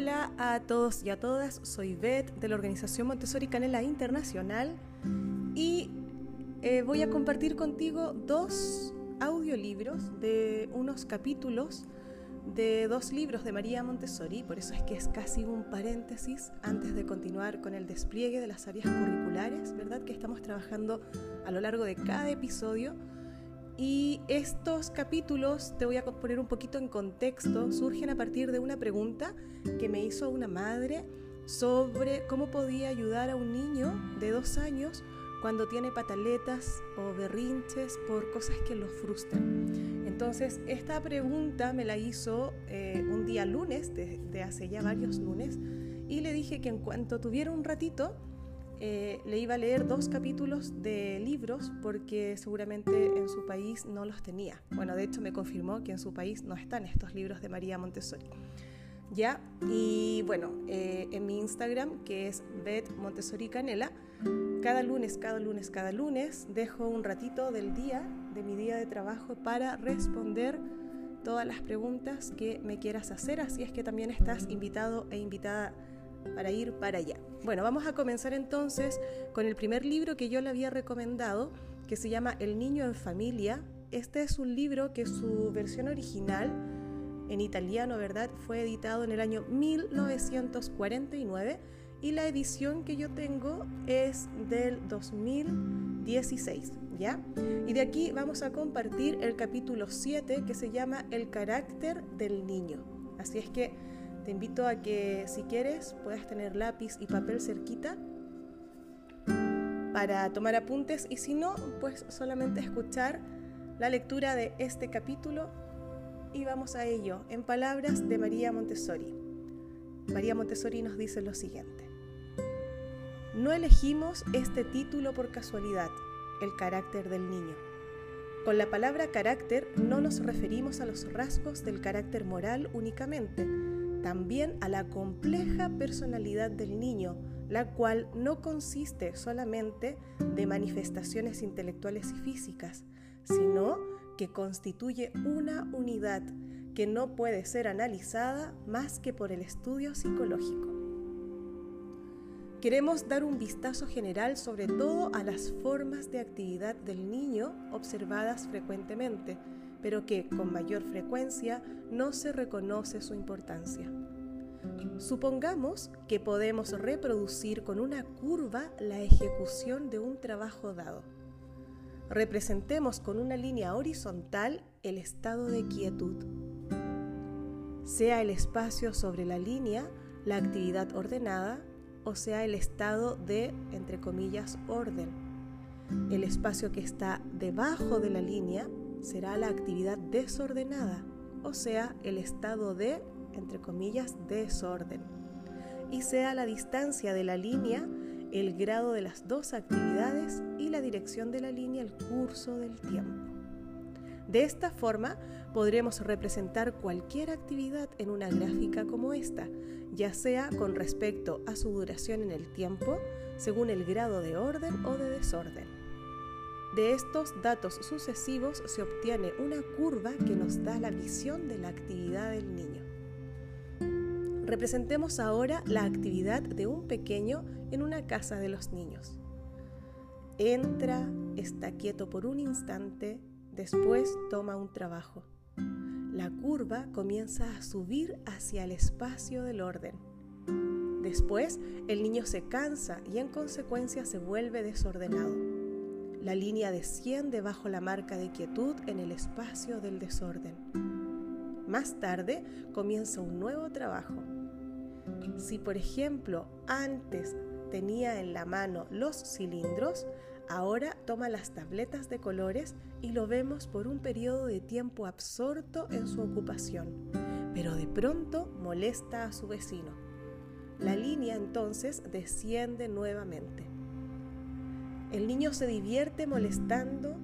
Hola a todos y a todas, soy Beth de la organización Montessori Canela Internacional y eh, voy a compartir contigo dos audiolibros de unos capítulos de dos libros de María Montessori, por eso es que es casi un paréntesis antes de continuar con el despliegue de las áreas curriculares, ¿verdad? Que estamos trabajando a lo largo de cada episodio y estos capítulos, te voy a poner un poquito en contexto, surgen a partir de una pregunta que me hizo una madre sobre cómo podía ayudar a un niño de dos años cuando tiene pataletas o berrinches por cosas que lo frustran. Entonces, esta pregunta me la hizo eh, un día lunes, de hace ya varios lunes, y le dije que en cuanto tuviera un ratito, eh, le iba a leer dos capítulos de libros porque seguramente en su país no los tenía. Bueno, de hecho me confirmó que en su país no están estos libros de María Montessori. Ya, y bueno, eh, en mi Instagram, que es Bet Montessori Canela, cada lunes, cada lunes, cada lunes dejo un ratito del día, de mi día de trabajo, para responder todas las preguntas que me quieras hacer. Así es que también estás invitado e invitada para ir para allá. Bueno, vamos a comenzar entonces con el primer libro que yo le había recomendado, que se llama El niño en familia. Este es un libro que su versión original, en italiano, ¿verdad?, fue editado en el año 1949 y la edición que yo tengo es del 2016, ¿ya? Y de aquí vamos a compartir el capítulo 7 que se llama El carácter del niño. Así es que te invito a que si quieres puedas tener lápiz y papel cerquita para tomar apuntes y si no, pues solamente escuchar la lectura de este capítulo y vamos a ello en palabras de María Montessori. María Montessori nos dice lo siguiente. No elegimos este título por casualidad, el carácter del niño. Con la palabra carácter no nos referimos a los rasgos del carácter moral únicamente, también a la compleja personalidad del niño, la cual no consiste solamente de manifestaciones intelectuales y físicas, sino que constituye una unidad que no puede ser analizada más que por el estudio psicológico. Queremos dar un vistazo general sobre todo a las formas de actividad del niño observadas frecuentemente, pero que con mayor frecuencia no se reconoce su importancia. Supongamos que podemos reproducir con una curva la ejecución de un trabajo dado. Representemos con una línea horizontal el estado de quietud. Sea el espacio sobre la línea la actividad ordenada o sea el estado de, entre comillas, orden. El espacio que está debajo de la línea será la actividad desordenada, o sea, el estado de, entre comillas, desorden. Y sea la distancia de la línea el grado de las dos actividades y la dirección de la línea el curso del tiempo. De esta forma podremos representar cualquier actividad en una gráfica como esta, ya sea con respecto a su duración en el tiempo, según el grado de orden o de desorden. De estos datos sucesivos se obtiene una curva que nos da la visión de la actividad del niño. Representemos ahora la actividad de un pequeño en una casa de los niños. Entra, está quieto por un instante, después toma un trabajo. La curva comienza a subir hacia el espacio del orden. Después, el niño se cansa y en consecuencia se vuelve desordenado. La línea desciende bajo la marca de quietud en el espacio del desorden. Más tarde comienza un nuevo trabajo. Si por ejemplo antes tenía en la mano los cilindros, ahora toma las tabletas de colores y lo vemos por un periodo de tiempo absorto en su ocupación, pero de pronto molesta a su vecino. La línea entonces desciende nuevamente. El niño se divierte molestando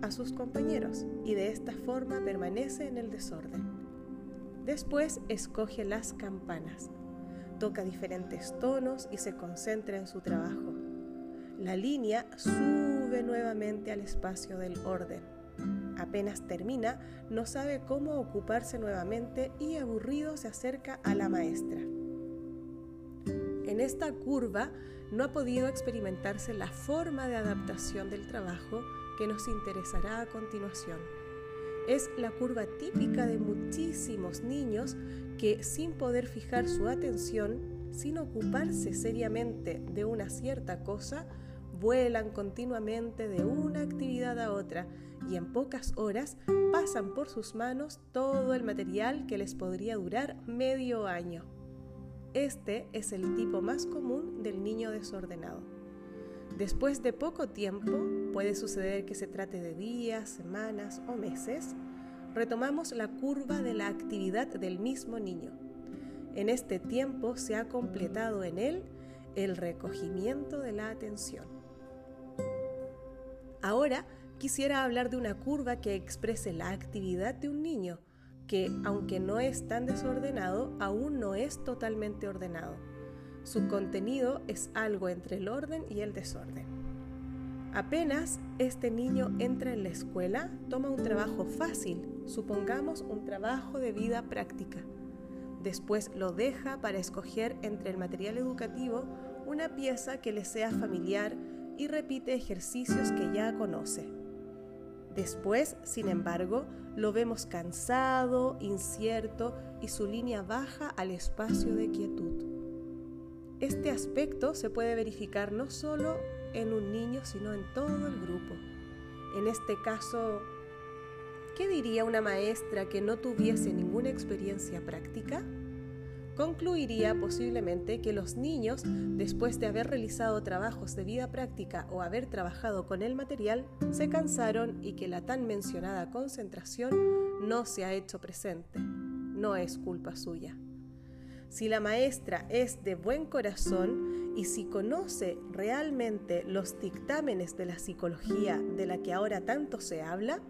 a sus compañeros y de esta forma permanece en el desorden. Después escoge las campanas, toca diferentes tonos y se concentra en su trabajo. La línea sube nuevamente al espacio del orden. Apenas termina, no sabe cómo ocuparse nuevamente y aburrido se acerca a la maestra. Esta curva no ha podido experimentarse la forma de adaptación del trabajo que nos interesará a continuación. Es la curva típica de muchísimos niños que sin poder fijar su atención, sin ocuparse seriamente de una cierta cosa, vuelan continuamente de una actividad a otra y en pocas horas pasan por sus manos todo el material que les podría durar medio año. Este es el tipo más común del niño desordenado. Después de poco tiempo, puede suceder que se trate de días, semanas o meses, retomamos la curva de la actividad del mismo niño. En este tiempo se ha completado en él el recogimiento de la atención. Ahora quisiera hablar de una curva que exprese la actividad de un niño, que aunque no es tan desordenado, aún no es totalmente ordenado. Su contenido es algo entre el orden y el desorden. Apenas este niño entra en la escuela, toma un trabajo fácil, supongamos un trabajo de vida práctica. Después lo deja para escoger entre el material educativo una pieza que le sea familiar y repite ejercicios que ya conoce. Después, sin embargo, lo vemos cansado, incierto y su línea baja al espacio de quietud. Este aspecto se puede verificar no solo en un niño, sino en todo el grupo. En este caso, ¿qué diría una maestra que no tuviese ninguna experiencia práctica? Concluiría posiblemente que los niños, después de haber realizado trabajos de vida práctica o haber trabajado con el material, se cansaron y que la tan mencionada concentración no se ha hecho presente. No es culpa suya. Si la maestra es de buen corazón y si conoce realmente los dictámenes de la psicología de la que ahora tanto se habla,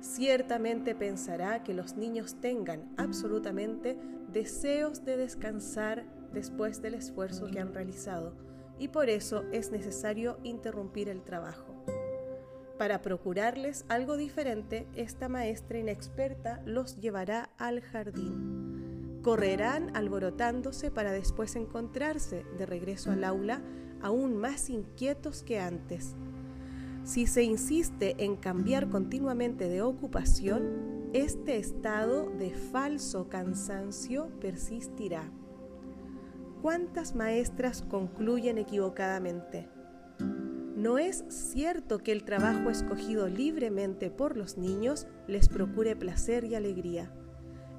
ciertamente pensará que los niños tengan absolutamente deseos de descansar después del esfuerzo que han realizado y por eso es necesario interrumpir el trabajo. Para procurarles algo diferente, esta maestra inexperta los llevará al jardín. Correrán alborotándose para después encontrarse de regreso al aula aún más inquietos que antes si se insiste en cambiar continuamente de ocupación, este estado de falso cansancio persistirá. ¿Cuántas maestras concluyen equivocadamente? No es cierto que el trabajo escogido libremente por los niños les procure placer y alegría.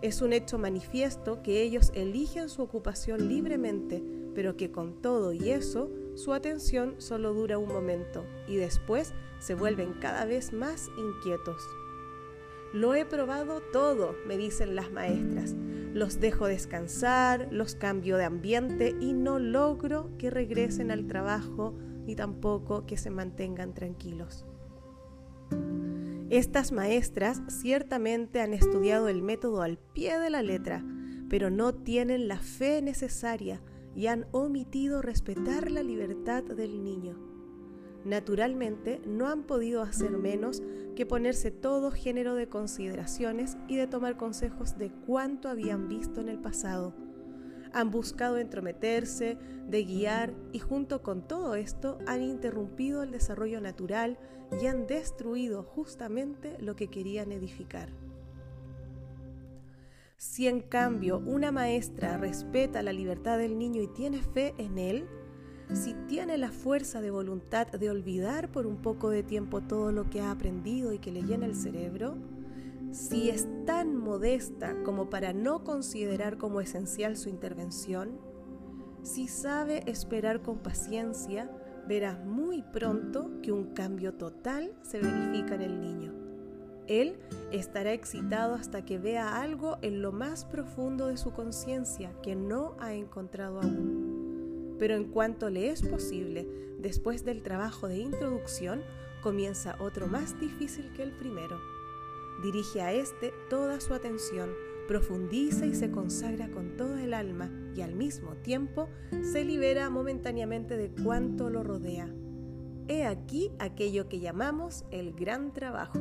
Es un hecho manifiesto que ellos eligen su ocupación libremente, pero que con todo y eso su atención solo dura un momento y después se vuelven cada vez más inquietos. Lo he probado todo, me dicen las maestras. Los dejo descansar, los cambio de ambiente y no logro que regresen al trabajo ni tampoco que se mantengan tranquilos. Estas maestras ciertamente han estudiado el método al pie de la letra, pero no tienen la fe necesaria y han omitido respetar la libertad del niño. Naturalmente, no han podido hacer menos que ponerse todo género de consideraciones y de tomar consejos de cuánto habían visto en el pasado. Han buscado entrometerse, de guiar y junto con todo esto han interrumpido el desarrollo natural y han destruido justamente lo que querían edificar. Si en cambio una maestra respeta la libertad del niño y tiene fe en él, si tiene la fuerza de voluntad de olvidar por un poco de tiempo todo lo que ha aprendido y que le llena el cerebro, si es tan modesta como para no considerar como esencial su intervención, si sabe esperar con paciencia, verá muy pronto que un cambio total se verifica en el niño. Él estará excitado hasta que vea algo en lo más profundo de su conciencia que no ha encontrado aún. Pero en cuanto le es posible, después del trabajo de introducción, comienza otro más difícil que el primero. Dirige a este toda su atención, profundiza y se consagra con toda el alma y al mismo tiempo se libera momentáneamente de cuanto lo rodea. He aquí aquello que llamamos el gran trabajo.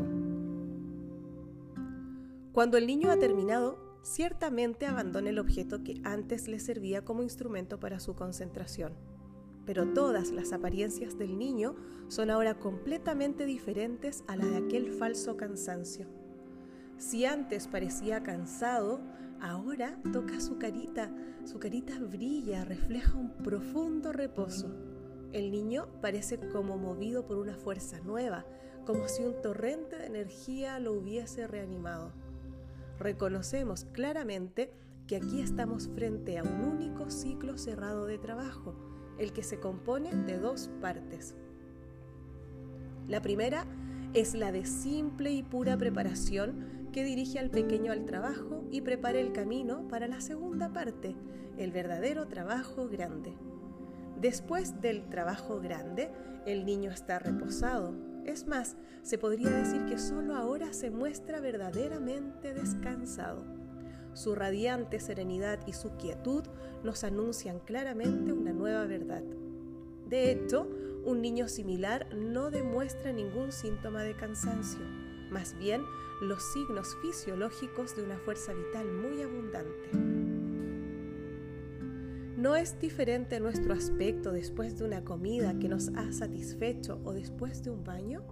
Cuando el niño ha terminado, ciertamente abandona el objeto que antes le servía como instrumento para su concentración. Pero todas las apariencias del niño son ahora completamente diferentes a la de aquel falso cansancio. Si antes parecía cansado, ahora toca su carita, su carita brilla, refleja un profundo reposo. El niño parece como movido por una fuerza nueva, como si un torrente de energía lo hubiese reanimado reconocemos claramente que aquí estamos frente a un único ciclo cerrado de trabajo, el que se compone de dos partes. La primera es la de simple y pura preparación que dirige al pequeño al trabajo y prepara el camino para la segunda parte, el verdadero trabajo grande. Después del trabajo grande, el niño está reposado, es más, se podría decir que solo ahora se muestra verdaderamente descansado. Su radiante serenidad y su quietud nos anuncian claramente una nueva verdad. De hecho, un niño similar no demuestra ningún síntoma de cansancio, más bien los signos fisiológicos de una fuerza vital muy abundante. ¿No es diferente nuestro aspecto después de una comida que nos ha satisfecho o después de un baño?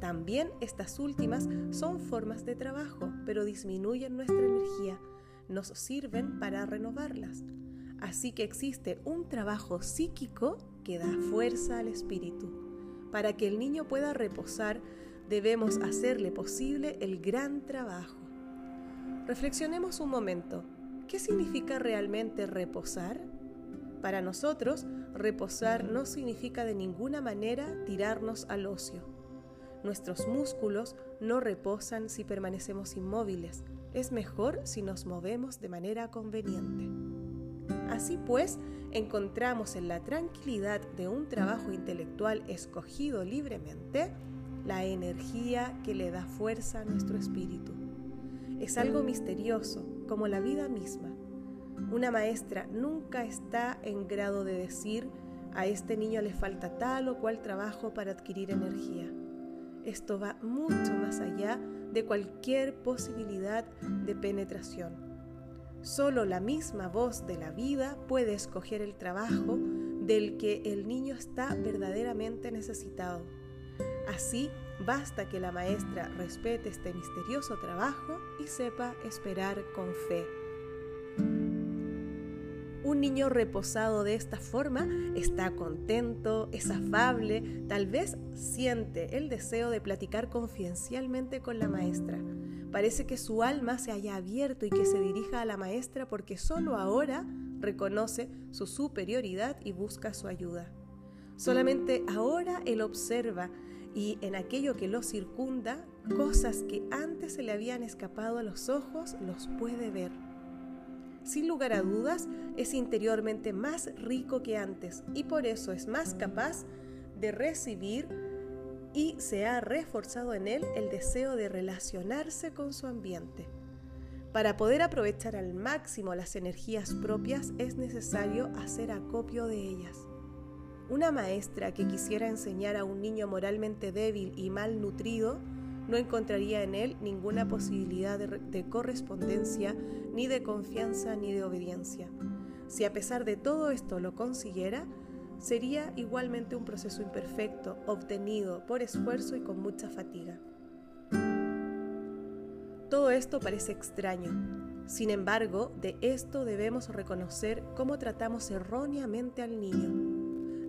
También estas últimas son formas de trabajo, pero disminuyen nuestra energía, nos sirven para renovarlas. Así que existe un trabajo psíquico que da fuerza al espíritu. Para que el niño pueda reposar, debemos hacerle posible el gran trabajo. Reflexionemos un momento. ¿Qué significa realmente reposar? Para nosotros, reposar no significa de ninguna manera tirarnos al ocio. Nuestros músculos no reposan si permanecemos inmóviles. Es mejor si nos movemos de manera conveniente. Así pues, encontramos en la tranquilidad de un trabajo intelectual escogido libremente la energía que le da fuerza a nuestro espíritu. Es algo misterioso, como la vida misma. Una maestra nunca está en grado de decir a este niño le falta tal o cual trabajo para adquirir energía. Esto va mucho más allá de cualquier posibilidad de penetración. Solo la misma voz de la vida puede escoger el trabajo del que el niño está verdaderamente necesitado. Así, basta que la maestra respete este misterioso trabajo y sepa esperar con fe. Un niño reposado de esta forma está contento, es afable, tal vez siente el deseo de platicar confidencialmente con la maestra. Parece que su alma se haya abierto y que se dirija a la maestra porque solo ahora reconoce su superioridad y busca su ayuda. Solamente ahora él observa y en aquello que lo circunda, cosas que antes se le habían escapado a los ojos, los puede ver. Sin lugar a dudas, es interiormente más rico que antes y por eso es más capaz de recibir y se ha reforzado en él el deseo de relacionarse con su ambiente. Para poder aprovechar al máximo las energías propias es necesario hacer acopio de ellas. Una maestra que quisiera enseñar a un niño moralmente débil y malnutrido no encontraría en él ninguna posibilidad de, correspondencia, ni de confianza, ni de obediencia. Si a pesar de todo esto lo consiguiera, sería igualmente un proceso imperfecto, obtenido por esfuerzo y con mucha fatiga. Todo esto parece extraño. Sin embargo, de esto debemos reconocer cómo tratamos erróneamente al niño.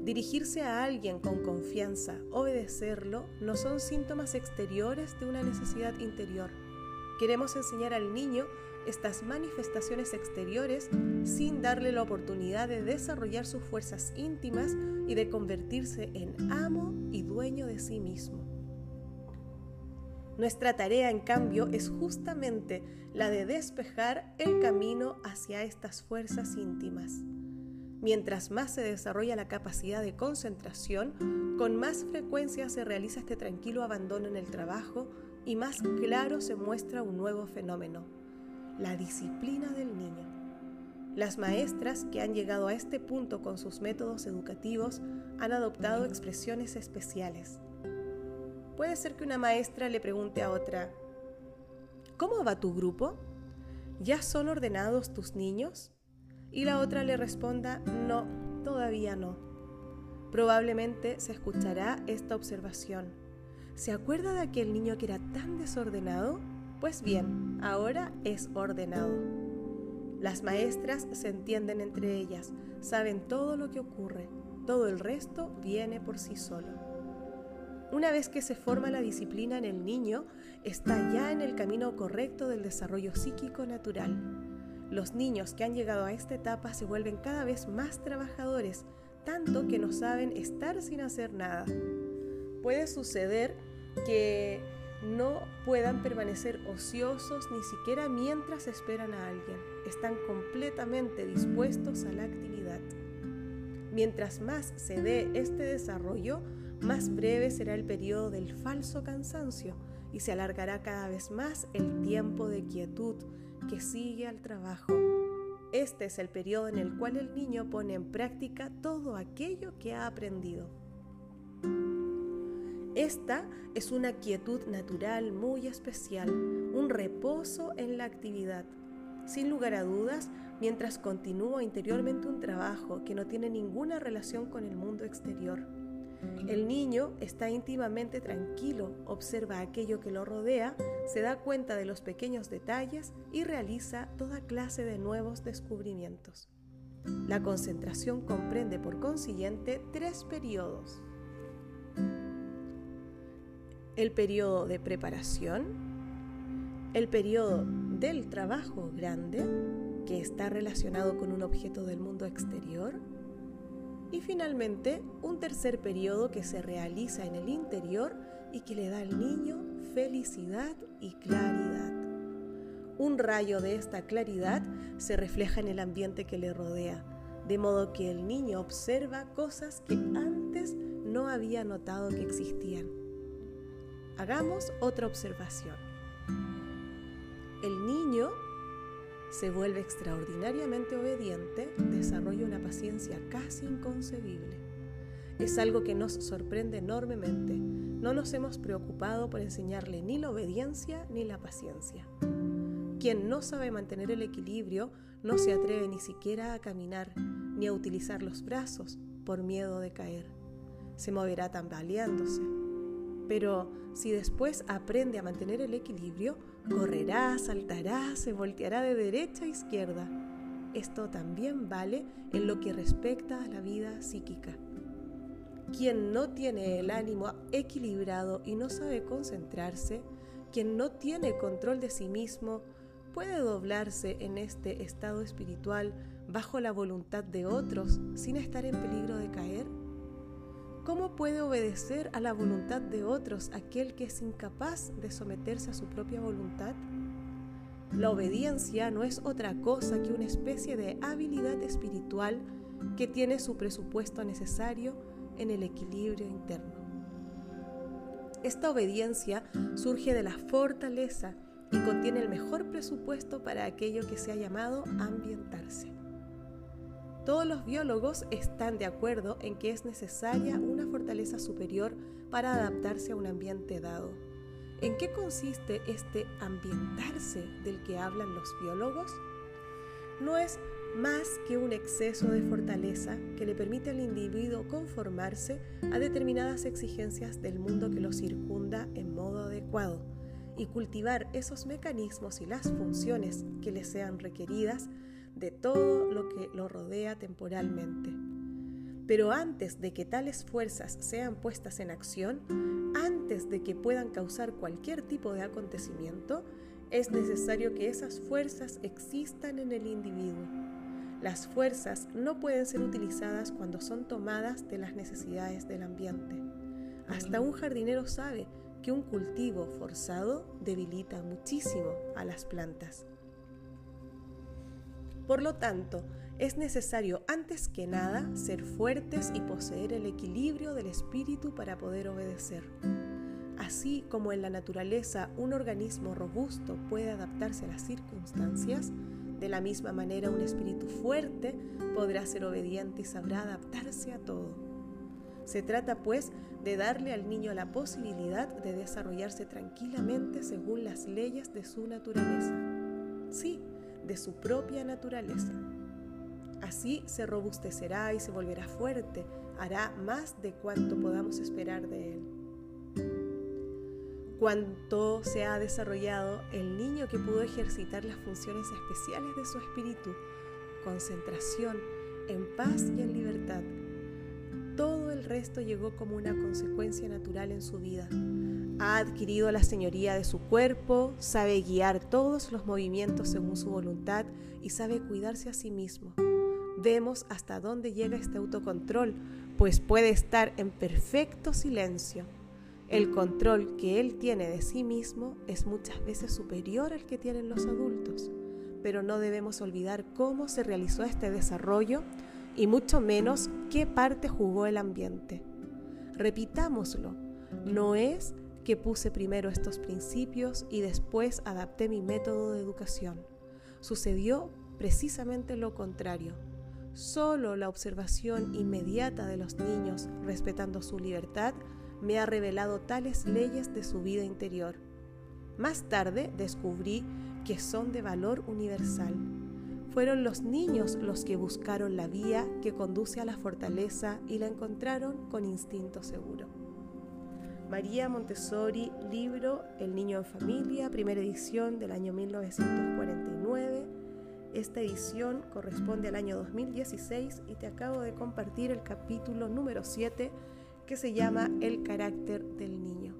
Dirigirse a alguien con confianza, obedecerlo, no son síntomas exteriores de una necesidad interior. Queremos enseñar al niño estas manifestaciones exteriores sin darle la oportunidad de desarrollar sus fuerzas íntimas y de convertirse en amo y dueño de sí mismo. Nuestra tarea, en cambio, es justamente la de despejar el camino hacia estas fuerzas íntimas. Mientras más se desarrolla la capacidad de concentración, con más frecuencia se realiza este tranquilo abandono en el trabajo y más claro se muestra un nuevo fenómeno, la disciplina del niño. Las maestras que han llegado a este punto con sus métodos educativos han adoptado expresiones especiales. Puede ser que una maestra le pregunte a otra, ¿Cómo va tu grupo? ¿ya son ordenados tus niños? Y la otra le responda, no, todavía no. Probablemente se escuchará esta observación. ¿Se acuerda de aquel niño que era tan desordenado? Pues bien, ahora es ordenado. Las maestras se entienden entre ellas, saben todo lo que ocurre, todo el resto viene por sí solo. Una vez que se forma la disciplina en el niño, está ya en el camino correcto del desarrollo psíquico natural. Los niños que han llegado a esta etapa se vuelven cada vez más trabajadores, tanto que no saben estar sin hacer nada. Puede suceder que no puedan permanecer ociosos ni siquiera mientras esperan a alguien. Están completamente dispuestos a la actividad. Mientras más se dé este desarrollo, más breve será el periodo del falso cansancio y se alargará cada vez más el tiempo de quietud que sigue al trabajo. Este es el periodo en el cual el niño pone en práctica todo aquello que ha aprendido. Esta es una quietud natural muy especial, un reposo en la actividad. Sin lugar a dudas, mientras continúa interiormente un trabajo que no tiene ninguna relación con el mundo exterior. El niño está íntimamente tranquilo, observa aquello que lo rodea, se da cuenta de los pequeños detalles y realiza toda clase de nuevos descubrimientos. La concentración comprende por consiguiente tres periodos el periodo de preparación, el periodo del trabajo grande, que está relacionado con un objeto del mundo exterior, y finalmente un tercer periodo que se realiza en el interior y que le da al niño felicidad y claridad. Un rayo de esta claridad se refleja en el ambiente que le rodea, de modo que el niño observa cosas que antes no había notado que existían. Hagamos otra observación. El niño se vuelve extraordinariamente obediente, desarrolla una paciencia casi inconcebible. Es algo que nos sorprende enormemente. No nos hemos preocupado por enseñarle ni la obediencia ni la paciencia. Quien no sabe mantener el equilibrio no se atreve ni siquiera a caminar ni a utilizar los brazos por miedo de caer. Se moverá tambaleándose. Pero si después aprende a mantener el equilibrio, correrá, saltará, se volteará de derecha a izquierda. Esto también vale en lo que respecta a la vida psíquica. Quien no tiene el ánimo equilibrado y no sabe concentrarse, quien no tiene control de sí mismo, puede doblarse en este estado espiritual bajo la voluntad de otros sin estar en peligro de caer. ¿Cómo puede obedecer a la voluntad de otros aquel que es incapaz de someterse a su propia voluntad? La obediencia no es otra cosa que una especie de habilidad espiritual que tiene su presupuesto necesario en el equilibrio interno. Esta obediencia surge de la fortaleza y contiene el mejor presupuesto para aquello que se ha llamado ambientarse. Todos los biólogos están de acuerdo en que es necesaria una fortaleza superior para adaptarse a un ambiente dado. ¿En qué consiste este ambientarse del que hablan los biólogos? No es más que un exceso de fortaleza que le permite al individuo conformarse a determinadas exigencias del mundo que lo circunda en modo adecuado y cultivar esos mecanismos y las funciones que le sean requeridas de todo lo que lo rodea temporalmente. Pero antes de que tales fuerzas sean puestas en acción, antes de que puedan causar cualquier tipo de acontecimiento, es necesario que esas fuerzas existan en el individuo. Las fuerzas no pueden ser utilizadas cuando son tomadas de las necesidades del ambiente. Hasta un jardinero sabe que un cultivo forzado debilita muchísimo a las plantas. Por lo tanto, es necesario antes que nada ser fuertes y poseer el equilibrio del espíritu para poder obedecer. Así como en la naturaleza un organismo robusto puede adaptarse a las circunstancias, de la misma manera un espíritu fuerte podrá ser obediente y sabrá adaptarse a todo. Se trata pues de darle al niño la posibilidad de desarrollarse tranquilamente según las leyes de su naturaleza. Sí, de su propia naturaleza. Así se robustecerá y se volverá fuerte, hará más de cuanto podamos esperar de él. Cuanto se ha desarrollado el niño que pudo ejercitar las funciones especiales de su espíritu, concentración, en paz y en libertad. Todo el resto llegó como una consecuencia natural en su vida. Ha adquirido la señoría de su cuerpo, sabe guiar todos los movimientos según su voluntad y sabe cuidarse a sí mismo. Vemos hasta dónde llega este autocontrol, pues puede estar en perfecto silencio. El control que él tiene de sí mismo es muchas veces superior al que tienen los adultos, pero no debemos olvidar cómo se realizó este desarrollo y mucho menos qué parte jugó el ambiente. Repitámoslo, no es que puse primero estos principios y después adapté mi método de educación. Sucedió precisamente lo contrario. Solo la observación inmediata de los niños, respetando su libertad, me ha revelado tales leyes de su vida interior. Más tarde descubrí que son de valor universal. Fueron los niños los que buscaron la vía que conduce a la fortaleza y la encontraron con instinto seguro. María Montessori, libro El niño en familia, primera edición del año 1949. Esta edición corresponde al año 2016 y te acabo de compartir el capítulo número 7 que se llama El carácter del niño.